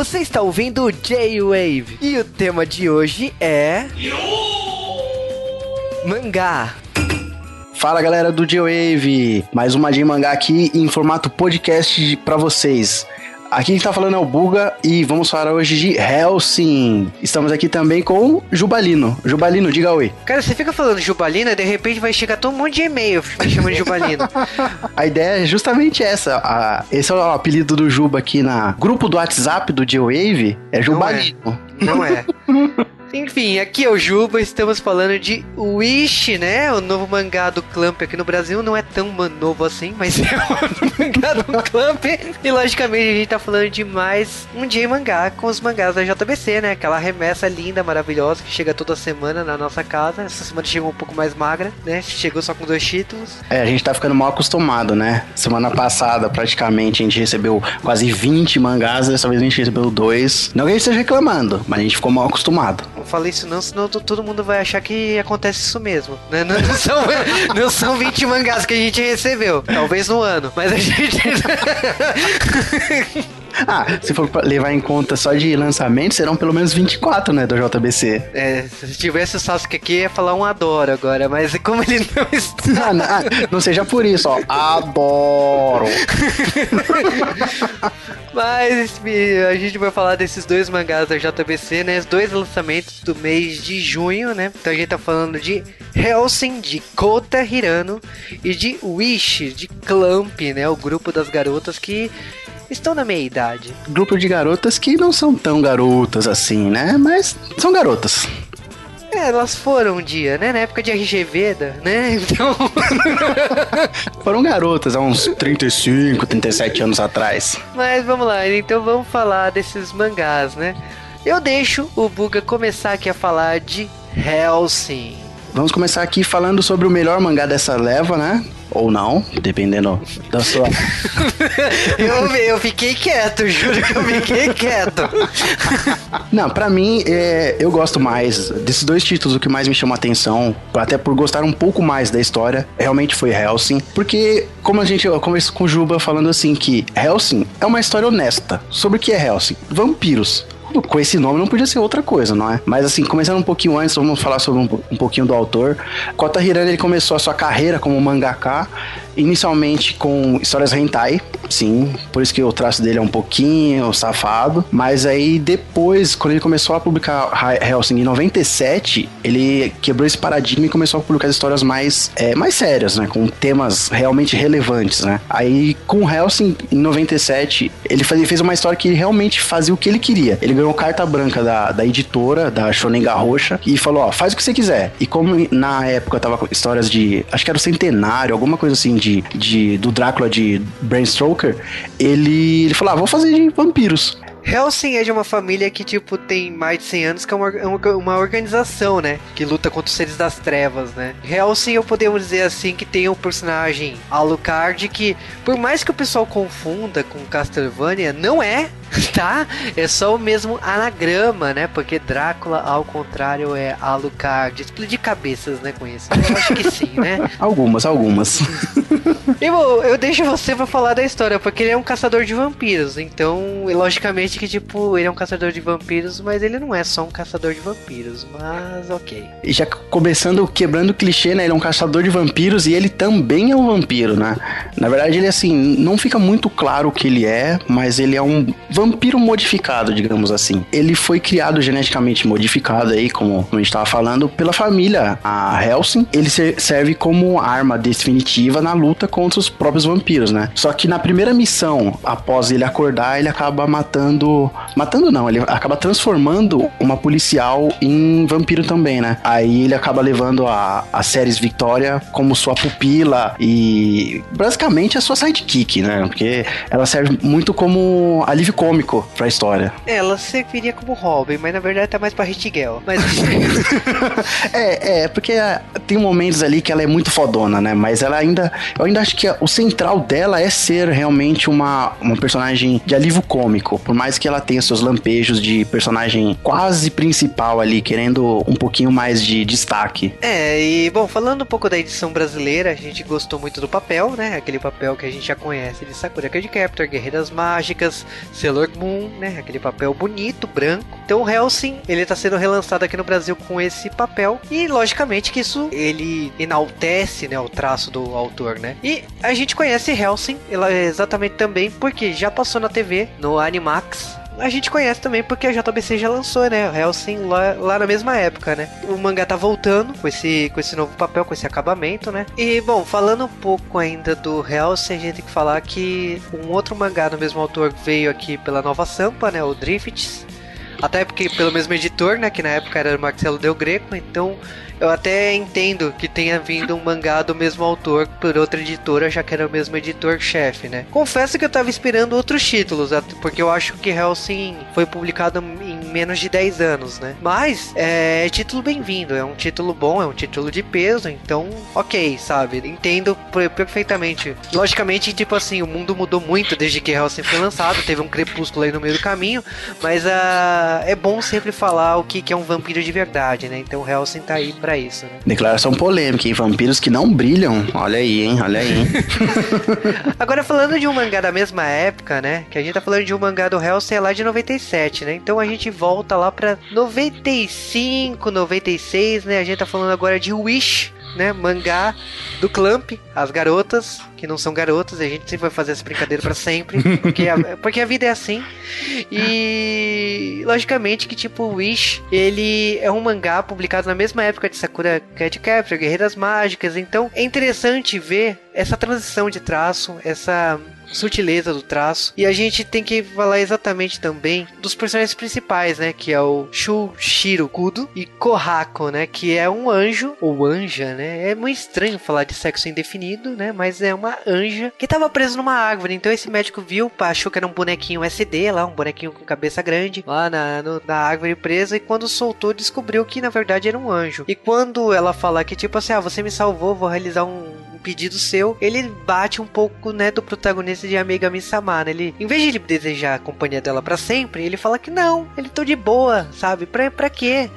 Você está ouvindo o J-Wave e o tema de hoje é. Mangá. Fala galera do J-Wave, mais uma J Mangá aqui em formato podcast para vocês. Aqui quem tá falando é o Buga e vamos falar hoje de Helsing. Estamos aqui também com o Jubalino. Jubalino, diga oi. Cara, você fica falando Jubalino e de repente vai chegar todo um monte de e-mail me chamando de Jubalino. a ideia é justamente essa. A, esse é o apelido do Juba aqui na grupo do WhatsApp do J-Wave. É Jubalino. Não é. Não é. Enfim, aqui é o Juba, estamos falando de Wish, né? O novo mangá do Clamp aqui no Brasil. Não é tão novo assim, mas é o mangá do Clamp. E logicamente a gente tá falando de mais um dia mangá com os mangás da JBC, né? Aquela remessa linda, maravilhosa, que chega toda semana na nossa casa. Essa semana chegou um pouco mais magra, né? Chegou só com dois títulos. É, a gente tá ficando mal acostumado, né? Semana passada, praticamente, a gente recebeu quase 20 mangás, dessa vez a gente recebeu dois. Não que a gente esteja reclamando, mas a gente ficou mal acostumado. Não falei isso não, senão todo mundo vai achar que acontece isso mesmo. Né? Não, não, são, não são 20 mangás que a gente recebeu. Talvez no ano. Mas a gente. Ah, se for levar em conta só de lançamento, serão pelo menos 24, né, do JBC. É, se tivesse o Sasuke aqui, ia falar um adoro agora, mas como ele não está... Ah, não, ah, não seja por isso, ó, adoro. Mas a gente vai falar desses dois mangás da JBC, né, os dois lançamentos do mês de junho, né, então a gente tá falando de Helsing, de Kota Hirano, e de Wish, de Clamp, né, o grupo das garotas que estão na meia idade. Grupo de garotas que não são tão garotas assim, né? Mas são garotas. É, elas foram um dia, né? Na época de RG Veda, né? Então. foram garotas há uns 35, 37 anos atrás. Mas vamos lá, então vamos falar desses mangás, né? Eu deixo o Buga começar aqui a falar de Helsing. Vamos começar aqui falando sobre o melhor mangá dessa leva, né? Ou não, dependendo da sua. eu, eu fiquei quieto, juro que eu fiquei quieto. não, para mim, é, eu gosto mais desses dois títulos. O que mais me chama a atenção, até por gostar um pouco mais da história, realmente foi Helsing. Porque, como a gente conversou com o Juba falando assim, que Helsing é uma história honesta. Sobre o que é Helsing? Vampiros com esse nome não podia ser outra coisa, não é? Mas assim, começando um pouquinho antes, vamos falar sobre um, um pouquinho do autor. Kota Hirano ele começou a sua carreira como mangaka inicialmente com histórias hentai, sim, por isso que o traço dele é um pouquinho safado, mas aí depois, quando ele começou a publicar Helsing em 97, ele quebrou esse paradigma e começou a publicar histórias mais, é, mais sérias, né, com temas realmente relevantes, né. Aí com Helsing em 97, ele fez, fez uma história que realmente fazia o que ele queria. Ele ganhou carta branca da, da editora, da Shonen Garrocha, e falou, ó, faz o que você quiser. E como na época tava com histórias de, acho que era o centenário, alguma coisa assim, de, de, do Drácula de Bram Stoker, ele, ele falou: ah, vou fazer de vampiros. Helsing é de uma família que, tipo, tem mais de 100 anos, que é uma, uma organização, né? Que luta contra os seres das trevas, né? Helsing, eu podemos dizer assim, que tem um personagem Alucard que, por mais que o pessoal confunda com Castlevania, não é tá? É só o mesmo anagrama, né? Porque Drácula, ao contrário, é Alucard. Explodir cabeças, né, com isso. Eu acho que sim, né? algumas, algumas. eu, eu deixo você pra falar da história, porque ele é um caçador de vampiros. Então, logicamente que, tipo, ele é um caçador de vampiros, mas ele não é só um caçador de vampiros. Mas, ok. E já começando, quebrando o clichê, né? Ele é um caçador de vampiros e ele também é um vampiro, né? Na verdade, ele, assim, não fica muito claro o que ele é, mas ele é um vampiro modificado, digamos assim. Ele foi criado geneticamente modificado aí, como a gente estava falando, pela família, a Helsing. Ele serve como arma definitiva na luta contra os próprios vampiros, né? Só que na primeira missão, após ele acordar, ele acaba matando. Matando não, ele acaba transformando uma policial em vampiro também, né? Aí ele acaba levando a, a Ceres Victoria como sua pupila e basicamente a sua sidekick, né? Porque ela serve muito como alívio cômico cômico pra história. Ela serviria como Robin, mas na verdade tá mais pra Hit Girl. Mas... é, é, porque ah, tem momentos ali que ela é muito fodona, né? Mas ela ainda. Eu ainda acho que o central dela é ser realmente uma, uma personagem de alívio cômico. Por mais que ela tenha seus lampejos de personagem quase principal ali, querendo um pouquinho mais de destaque. É, e bom, falando um pouco da edição brasileira, a gente gostou muito do papel, né? Aquele papel que a gente já conhece de Sakura Card Captor, Guerreiras Mágicas, Selo Moon, né? Aquele papel bonito, branco. Então o Helsing, ele tá sendo relançado aqui no Brasil com esse papel e logicamente que isso ele enaltece, né, o traço do autor, né? E a gente conhece Helsing, ela é exatamente também porque já passou na TV, no Animax, a gente conhece também porque a JBC já lançou, né? Hellsing lá, lá na mesma época, né? O mangá tá voltando com esse, com esse novo papel, com esse acabamento, né? E, bom, falando um pouco ainda do Hellsing, a gente tem que falar que um outro mangá do mesmo autor veio aqui pela Nova Sampa, né? O Drifts. Até porque pelo mesmo editor, né? Que na época era o Marcelo Del Greco, então eu até entendo que tenha vindo um mangá do mesmo autor por outra editora, já que era o mesmo editor-chefe, né? Confesso que eu tava esperando outros títulos, porque eu acho que Hellsing foi publicado em menos de 10 anos, né? Mas é, é título bem-vindo, é um título bom, é um título de peso, então, ok, sabe? Entendo perfeitamente. Logicamente, tipo assim, o mundo mudou muito desde que Hellsing foi lançado, teve um crepúsculo aí no meio do caminho, mas uh, é bom sempre falar o que, é um vampiro de verdade, né? Então Hellsing tá aí pra para isso, né? Declaração polêmica, hein? Vampiros que não brilham. Olha aí, hein? Olha aí, hein? Agora, falando de um mangá da mesma época, né? Que a gente tá falando de um mangá do Hellsing lá de 97, né? Então a gente volta lá pra 95, 96, né? A gente tá falando agora de Wish, né, mangá do Clamp, as garotas, que não são garotas, a gente sempre vai fazer essa brincadeira para sempre, porque a, porque a vida é assim. E logicamente que tipo Wish, ele é um mangá publicado na mesma época de Sakura Cat Capture, Guerreiras Mágicas, então é interessante ver essa transição de traço, essa sutileza do traço. E a gente tem que falar exatamente também dos personagens principais, né? Que é o Shushiro Kudo e Kohako, né? Que é um anjo, ou anja, né? É muito estranho falar de sexo indefinido, né? Mas é uma anja que tava preso numa árvore. Então esse médico viu, achou que era um bonequinho SD lá, um bonequinho com cabeça grande, lá na, no, na árvore presa. E quando soltou, descobriu que na verdade era um anjo. E quando ela fala que, tipo assim, ah, você me salvou, vou realizar um pedido seu, ele bate um pouco, né, do protagonista de Amiga Sama, né? Ele, em vez de ele desejar a companhia dela para sempre, ele fala que não, ele tô de boa, sabe? Pra, pra quê?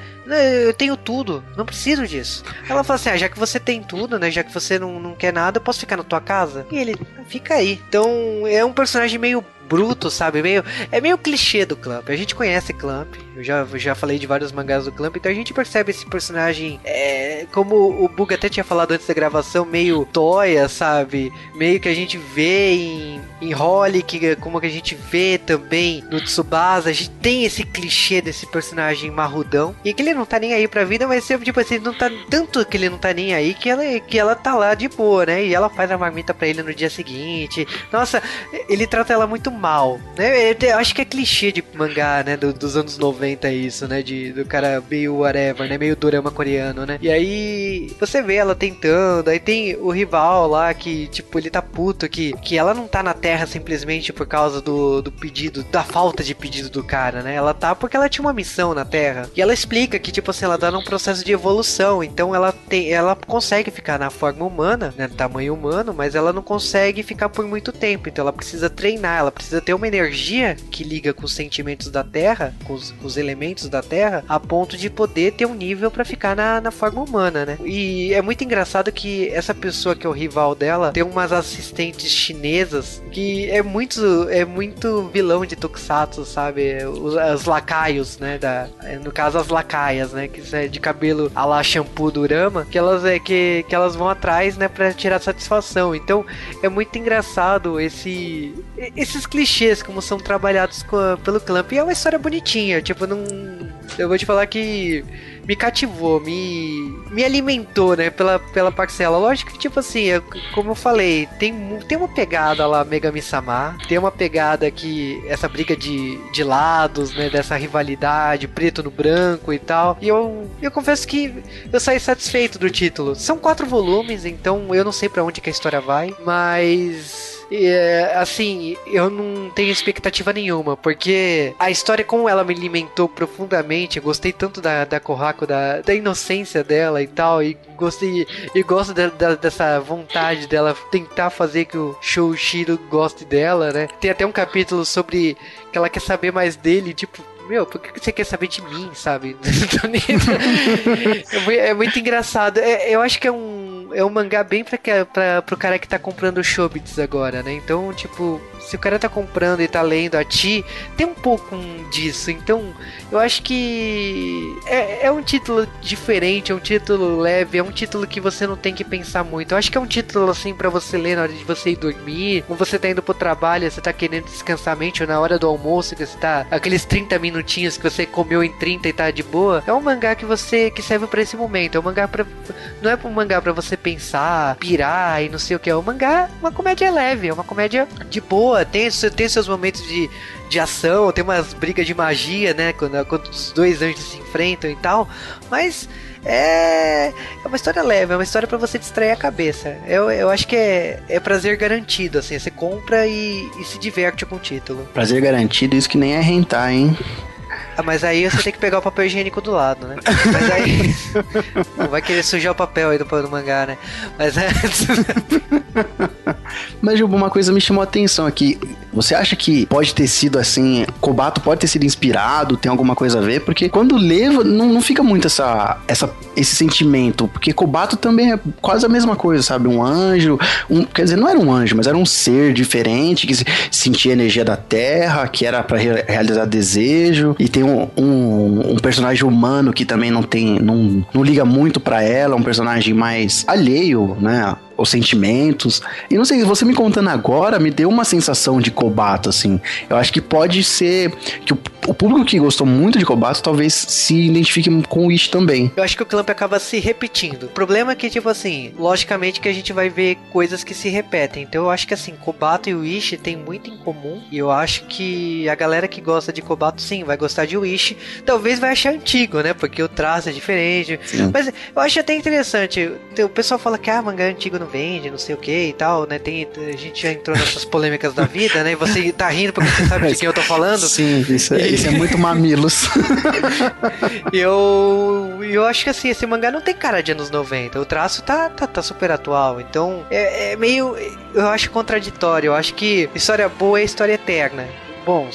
Eu tenho tudo, não preciso disso. Ela fala assim: ah, já que você tem tudo, né? Já que você não, não quer nada, eu posso ficar na tua casa? E ele, fica aí. Então é um personagem meio bruto, sabe? Meio, é meio clichê do Clamp. A gente conhece Clamp, eu já, já falei de vários mangás do Clamp, então a gente percebe esse personagem, é, como o Bug até tinha falado antes da gravação, meio toia, sabe? Meio que a gente vê em, em Holic, como que a gente vê também no Tsubasa. A gente tem esse clichê desse personagem marrudão, e que ele não tá nem aí pra vida, mas sempre, tipo assim, não tá tanto que ele não tá nem aí que ela, que ela tá lá de boa, né? E ela faz a marmita pra ele no dia seguinte. Nossa, ele trata ela muito mal, né? Eu acho que é clichê de mangá, né? Do, dos anos 90 isso, né? De, do cara meio whatever, né? Meio drama coreano, né? E aí você vê ela tentando, aí tem o rival lá que, tipo, ele tá puto que, que ela não tá na Terra simplesmente por causa do, do pedido, da falta de pedido do cara, né? Ela tá porque ela tinha uma missão na Terra. E ela explica que, tipo assim, ela tá num processo de evolução, então ela tem, ela consegue ficar na forma humana, né? Tamanho humano, mas ela não consegue ficar por muito tempo, então ela precisa treinar, ela precisa ter uma energia que liga com os sentimentos da Terra, com os, com os elementos da Terra, a ponto de poder ter um nível para ficar na, na forma humana, né? E é muito engraçado que essa pessoa que é o rival dela tem umas assistentes chinesas que é muito é muito vilão de Tokusatsu, sabe? Os, os lacaios, né? Da, no caso as lacaias, né? Que é de cabelo a lá shampoo do Rama, que elas é que, que elas vão atrás, né? Para tirar satisfação. Então é muito engraçado esse esses clichês como são trabalhados com, pelo Clamp. E é uma história bonitinha, tipo, não. Eu vou te falar que me cativou, me, me alimentou, né, pela, pela parcela. Lógico que, tipo assim, como eu falei, tem, tem uma pegada lá, Megami Sama, tem uma pegada que, essa briga de, de lados, né, dessa rivalidade, preto no branco e tal. E eu, eu confesso que eu saí satisfeito do título. São quatro volumes, então eu não sei para onde que a história vai, mas é, assim, eu não tenho expectativa nenhuma, porque a história, como ela me alimentou profundamente, eu gostei tanto da, da Kohako, da, da inocência dela e tal, e gostei e gosto de, de, dessa vontade dela tentar fazer que o Shoushiro goste dela, né? Tem até um capítulo sobre que ela quer saber mais dele, tipo, meu, por que você quer saber de mim, sabe? é, muito engraçado. É, eu acho que é um é um mangá bem pra, pra, pro cara que tá comprando Shobits agora, né? Então, tipo, se o cara tá comprando e tá lendo a ti, tem um pouco disso. Então, eu acho que é, é um título diferente, é um título leve, é um título que você não tem que pensar muito. Eu acho que é um título assim para você ler na hora de você ir dormir, ou você tá indo pro trabalho, você tá querendo descansar a mente, ou na hora do almoço, que você tá aqueles 30 minutinhos que você comeu em 30 e tá de boa. É um mangá que você que serve para esse momento. É um mangá para não é um mangá para você pensar, pirar e não sei o que. É um mangá, uma comédia leve, é uma comédia de boa, tem, tem seus momentos de, de ação, tem umas brigas de magia, né? Quando, quando os dois anjos se enfrentam e tal. Mas é, é uma história leve, é uma história para você distrair a cabeça. Eu, eu acho que é, é prazer garantido, assim. Você compra e, e se diverte com o título. Prazer garantido, isso que nem é rentar, hein? Ah, mas aí você tem que pegar o papel higiênico do lado, né? Mas aí. não vai querer sujar o papel aí do, do mangá, né? Mas é. Mas, uma coisa me chamou a atenção aqui. Você acha que pode ter sido assim, Kobato pode ter sido inspirado, tem alguma coisa a ver? Porque quando lê, não, não fica muito essa, essa, esse sentimento. Porque Kobato também é quase a mesma coisa, sabe? Um anjo, um, quer dizer, não era um anjo, mas era um ser diferente que sentia a energia da terra, que era para re realizar desejo. E tem um, um, um, personagem humano que também não tem, não, não liga muito para ela, um personagem mais alheio, né? Os sentimentos. E não sei, você me contando agora me deu uma sensação de Kobato, assim. Eu acho que pode ser que o, o público que gostou muito de Kobato talvez se identifique com o Ishi também. Eu acho que o Clamp acaba se repetindo. O problema é que, tipo assim, logicamente que a gente vai ver coisas que se repetem. Então eu acho que, assim, Kobato e o Ishi tem muito em comum. E eu acho que a galera que gosta de Kobato, sim, vai gostar de Wish. Talvez vai achar antigo, né? Porque o traço é diferente. Sim. Mas eu acho até interessante. O pessoal fala que, ah, mangá antigo não vende, não sei o que e tal, né? Tem, a gente já entrou nessas polêmicas da vida, né? E você tá rindo porque você sabe de quem eu tô falando. Sim, isso é, isso é muito mamilos. eu, eu acho que assim, esse mangá não tem cara de anos 90. O traço tá, tá, tá super atual. Então, é, é meio. Eu acho contraditório. Eu acho que história boa é história eterna. Bom,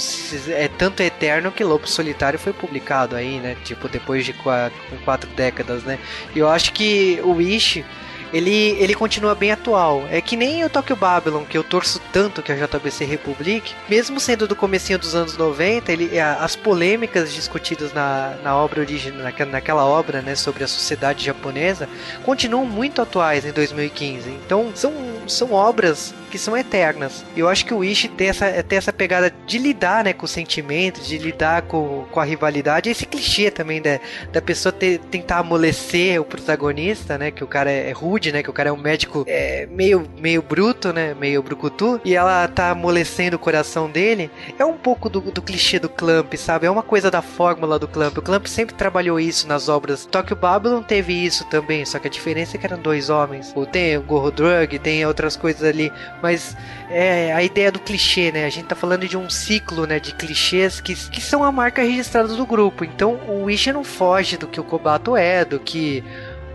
é tanto eterno que Lobo Solitário foi publicado aí, né? Tipo, depois de quatro, quatro décadas, né? E eu acho que o Wish ele, ele continua bem atual. É que nem o Tokyo Babylon, que eu torço tanto que a JBC republique, mesmo sendo do comecinho dos anos 90, ele, as polêmicas discutidas na, na obra original, naquela, naquela obra, né, sobre a sociedade japonesa, continuam muito atuais em 2015. Então, são, são obras que são eternas. Eu acho que o Ishi tem essa, tem essa pegada de lidar né, com os sentimentos, de lidar com, com a rivalidade. Esse clichê também da, da pessoa ter, tentar amolecer o protagonista, né? Que o cara é, é rude, né? Que o cara é um médico é, meio, meio bruto, né? Meio brucutu. E ela tá amolecendo o coração dele. É um pouco do, do clichê do Clamp, sabe? É uma coisa da fórmula do Clamp. O Clamp sempre trabalhou isso nas obras. Tokyo Babylon teve isso também, só que a diferença é que eram dois homens. Tem o Gorro Drug, tem outras coisas ali mas é a ideia do clichê, né? A gente tá falando de um ciclo, né, de clichês que, que são a marca registrada do grupo. Então o Wish não foge do que o Kobato é, do que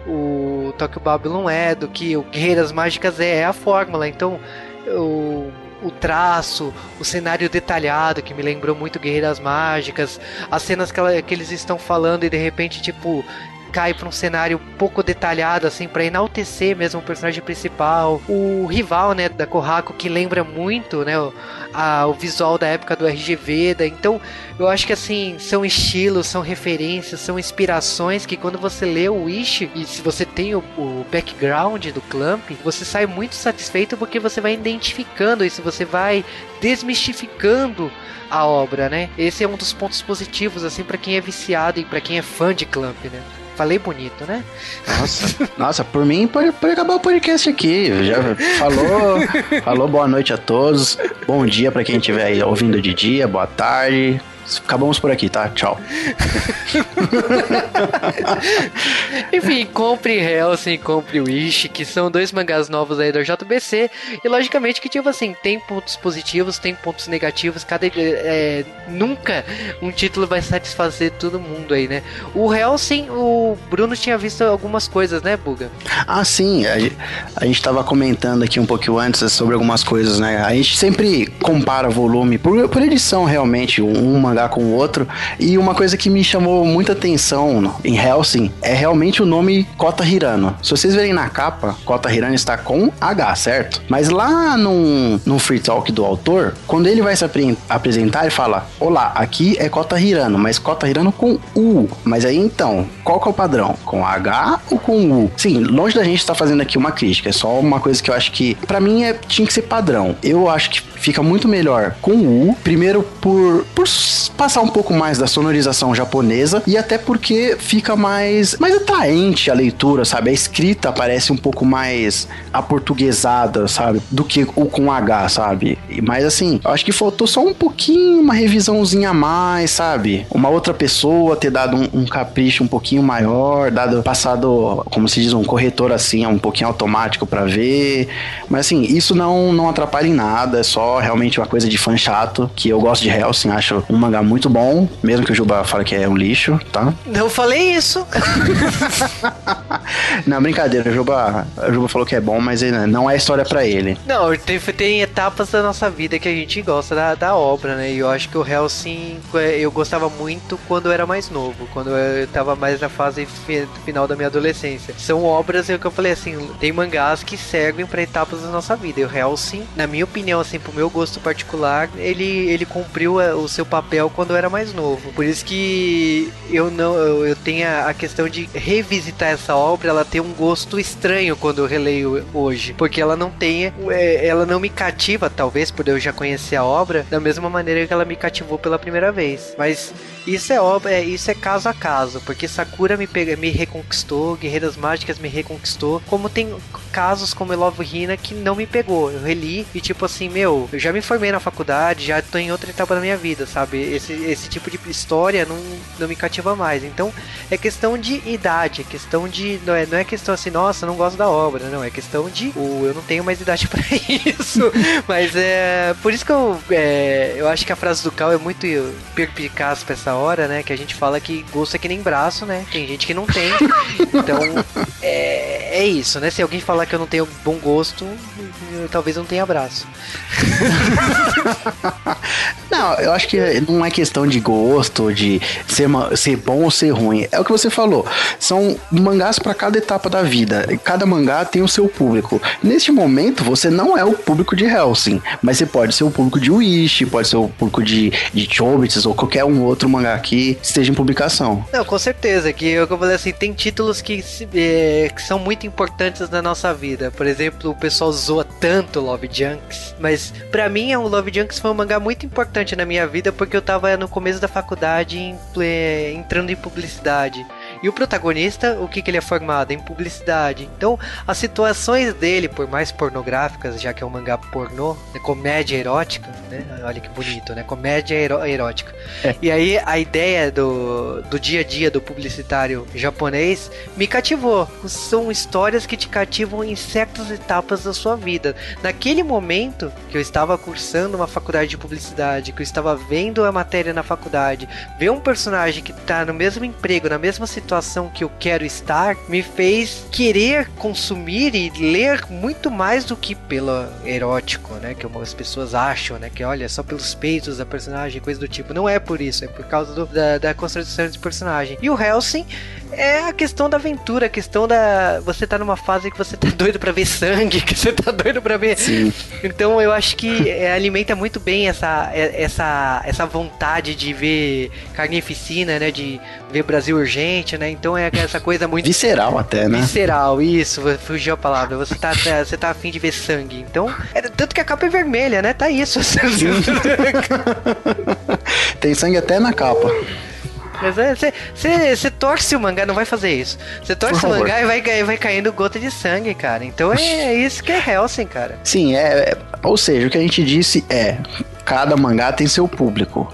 o Tokyo Babylon é, do que o Guerreiras Mágicas é, é a fórmula. Então o o traço, o cenário detalhado que me lembrou muito Guerreiras Mágicas, as cenas que, ela, que eles estão falando e de repente, tipo, cai para um cenário pouco detalhado, assim, para enaltecer mesmo o personagem principal. O rival, né, da Kohaku, que lembra muito, né, o, a, o visual da época do RGV. Da, então, eu acho que, assim, são estilos, são referências, são inspirações que quando você lê o Wish, e se você tem o, o background do Clamp, você sai muito satisfeito porque você vai identificando isso, você vai desmistificando a obra, né? Esse é um dos pontos positivos, assim, para quem é viciado e para quem é fã de Clamp, né? Falei bonito, né? Nossa, nossa, por mim pode, pode acabar o podcast aqui. Já falou, falou boa noite a todos. Bom dia para quem estiver ouvindo de dia, boa tarde. Acabamos por aqui, tá? Tchau. Enfim, compre Hellsing, compre Wish, que são dois mangás novos aí da JBC. E logicamente que, tipo assim, tem pontos positivos, tem pontos negativos. Cada. É, nunca um título vai satisfazer todo mundo aí, né? O Hellsing, o Bruno tinha visto algumas coisas, né, Buga? Ah, sim. A, a gente tava comentando aqui um pouquinho antes sobre algumas coisas, né? A gente sempre compara volume por, por edição, realmente. Uma mangá com o outro. E uma coisa que me chamou muita atenção em Helsing é realmente o nome Kota Hirano. Se vocês verem na capa, Kota Hirano está com H, certo? Mas lá no, no free talk do autor, quando ele vai se apresentar, ele fala: Olá, aqui é Kota Hirano, mas Kota Hirano com U. Mas aí então, qual que é o padrão? Com H ou com U? Sim, longe da gente estar tá fazendo aqui uma crítica, é só uma coisa que eu acho que, para mim, é, tinha que ser padrão. Eu acho que fica muito melhor com U, primeiro por, por passar um pouco mais da sonorização japonesa e até porque fica mais, mais atraente a leitura, sabe? A escrita parece um pouco mais aportuguesada, sabe? Do que o com H, sabe? Mas assim, eu acho que faltou só um pouquinho, uma revisãozinha a mais, sabe? Uma outra pessoa ter dado um, um capricho um pouquinho maior, dado passado, como se diz, um corretor assim, um pouquinho automático para ver. Mas assim, isso não, não atrapalha em nada, é só realmente uma coisa de fã chato, que eu gosto de Hellsing, acho um mangá muito bom, mesmo que o Juba fale que é um lixo, tá? Não falei isso! não, brincadeira, o Juba, o Juba falou que é bom, mas não é história para ele. Não, tem, tem etapas da nossa vida que a gente gosta da, da obra, né? E eu acho que o Hellsing é, eu gostava muito quando eu era mais novo, quando eu tava mais na fase final da minha adolescência. São obras, é que eu falei assim, tem mangás que servem para etapas da nossa vida. E o Hellsing, na minha opinião, assim, pro meu meu gosto particular, ele, ele cumpriu é, o seu papel quando eu era mais novo. Por isso que eu não eu, eu tenho a questão de revisitar essa obra, ela tem um gosto estranho quando eu releio hoje, porque ela não tem, é, ela não me cativa, talvez por eu já conhecer a obra, da mesma maneira que ela me cativou pela primeira vez. Mas isso é obra, é, isso é caso a caso, porque Sakura me pega, me reconquistou, Guerreiras Mágicas me reconquistou, como tem casos como Love Hina que não me pegou. Eu reli e tipo assim, meu, eu já me formei na faculdade, já tô em outra etapa da minha vida, sabe? Esse, esse tipo de história não, não me cativa mais. Então é questão de idade, é questão de. Não é, não é questão assim, nossa, não gosto da obra, não. É questão de. Uh, eu não tenho mais idade para isso. Mas é. Por isso que eu. É, eu acho que a frase do Cal é muito perpicaz pra essa hora, né? Que a gente fala que gosto é que nem braço, né? Tem gente que não tem. Então é, é isso, né? Se alguém falar que eu não tenho bom gosto, eu, talvez eu não tenha braço. não, eu acho que não é questão de gosto, de ser, ser bom ou ser ruim. É o que você falou. São mangás para cada etapa da vida. Cada mangá tem o seu público. Neste momento, você não é o público de Helsing, mas você pode ser o público de Wish, pode ser o público de, de Chobits ou qualquer um outro mangá que esteja em publicação. Não, com certeza. Que eu, eu falei assim, tem títulos que, é, que são muito importantes na nossa vida. Por exemplo, o pessoal zoa tanto Love Junks, mas para mim um Love Junks foi um mangá muito importante na minha vida porque eu tava no começo da faculdade em, entrando em publicidade. E o protagonista, o que, que ele é formado? Em publicidade. Então, as situações dele, por mais pornográficas, já que é um mangá pornô, é comédia erótica, né? Olha que bonito, né? Comédia erótica. É. E aí, a ideia do, do dia a dia do publicitário japonês me cativou. São histórias que te cativam em certas etapas da sua vida. Naquele momento que eu estava cursando uma faculdade de publicidade, que eu estava vendo a matéria na faculdade, ver um personagem que está no mesmo emprego, na mesma situação, situação que eu quero estar me fez querer consumir e ler muito mais do que pelo erótico, né? Que algumas pessoas acham, né? Que olha, só pelos peitos da personagem, coisa do tipo. Não é por isso, é por causa do, da, da construção de personagem. E o Helsing é a questão da aventura, a questão da. Você tá numa fase que você tá doido para ver sangue, que você tá doido para ver. Sim. Então eu acho que é, alimenta muito bem essa, é, essa, essa vontade de ver carnificina, né? De ver Brasil urgente, né? Então é essa coisa muito. Visceral até, né? Visceral, isso, fugiu a palavra. Você tá, você tá afim de ver sangue. Então, é, tanto que a capa é vermelha, né? Tá isso. Tem sangue até na capa. Mas você é, torce o mangá, não vai fazer isso. Você torce o mangá e vai, vai caindo gota de sangue, cara. Então é, é isso que é Helsing, cara. Sim, é, é. Ou seja, o que a gente disse é: cada mangá tem seu público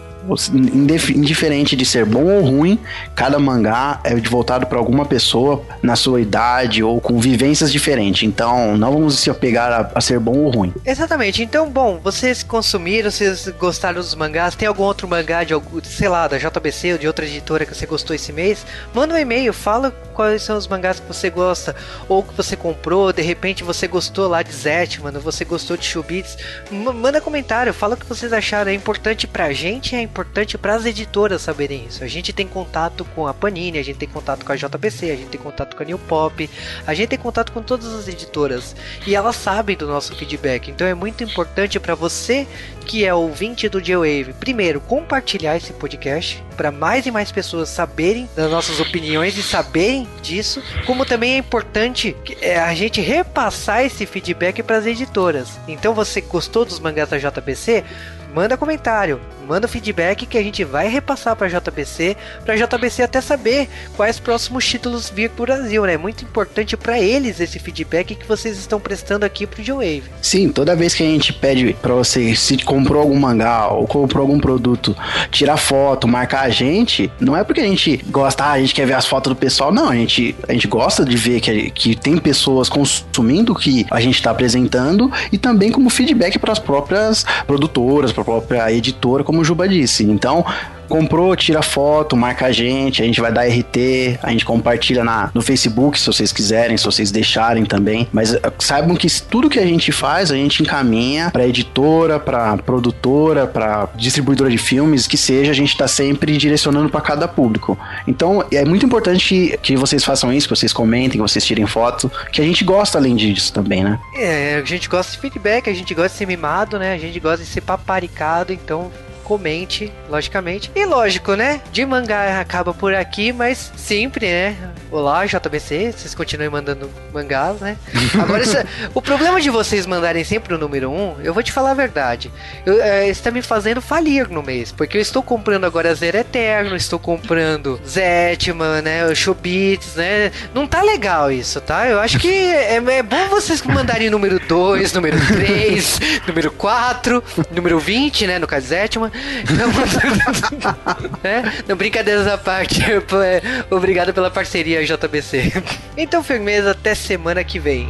indiferente de ser bom ou ruim, cada mangá é voltado para alguma pessoa na sua idade ou com vivências diferentes. Então, não vamos se apegar a, a, ser bom ou ruim. Exatamente. Então, bom, vocês consumiram, vocês gostaram dos mangás? Tem algum outro mangá de, sei lá, da JBC ou de outra editora que você gostou esse mês? Manda um e-mail, fala quais são os mangás que você gosta ou que você comprou. De repente, você gostou lá de Zetman, você gostou de Shubits. Manda comentário, fala o que vocês acharam. É importante pra gente, é importante importante para as editoras saberem isso. A gente tem contato com a Panini, a gente tem contato com a JBC, a gente tem contato com a New Pop, a gente tem contato com todas as editoras e elas sabem do nosso feedback. Então é muito importante para você que é ouvinte do J-Wave, primeiro, compartilhar esse podcast para mais e mais pessoas saberem das nossas opiniões e saberem disso, como também é importante é, a gente repassar esse feedback para as editoras. Então você gostou dos mangás da JBC? manda comentário, manda feedback que a gente vai repassar para JBC, para JBC até saber quais próximos títulos vir pro Brasil, né? É muito importante para eles esse feedback que vocês estão prestando aqui pro J-Wave. Sim, toda vez que a gente pede para você se comprou algum mangá ou comprou algum produto, tirar foto, marcar a gente, não é porque a gente gosta, ah, a gente quer ver as fotos do pessoal, não, a gente, a gente gosta de ver que, que tem pessoas consumindo o que a gente está apresentando e também como feedback para as próprias produtoras, para a própria editora, como o Juba disse. Então, comprou, tira foto, marca a gente, a gente vai dar RT, a gente compartilha na, no Facebook se vocês quiserem, se vocês deixarem também. Mas eh, saibam que tudo que a gente faz, a gente encaminha para editora, para produtora, para distribuidora de filmes, que seja, a gente está sempre direcionando para cada público. Então é muito importante que vocês façam isso, que vocês comentem, que vocês tirem foto, que a gente gosta além disso também, né? É, a gente gosta de feedback, a gente gosta de ser mimado, né? A gente gosta de ser paparicado, então comente, logicamente. E lógico, né? De mangá acaba por aqui, mas sempre, né? Olá, JBC, vocês continuem mandando mangás, né? Agora, isso, o problema de vocês mandarem sempre o número 1, um, eu vou te falar a verdade. Eu, é, está me fazendo falir no mês, porque eu estou comprando agora Zero Eterno, estou comprando Zetman, né? O Showbits, né? Não tá legal isso, tá? Eu acho que é, é bom vocês mandarem número 2, número 3, número 4, número 20, né? No caso Zetman. É? Não, brincadeiras à parte. É, obrigado pela parceria, JBC. Então, firmeza, até semana que vem.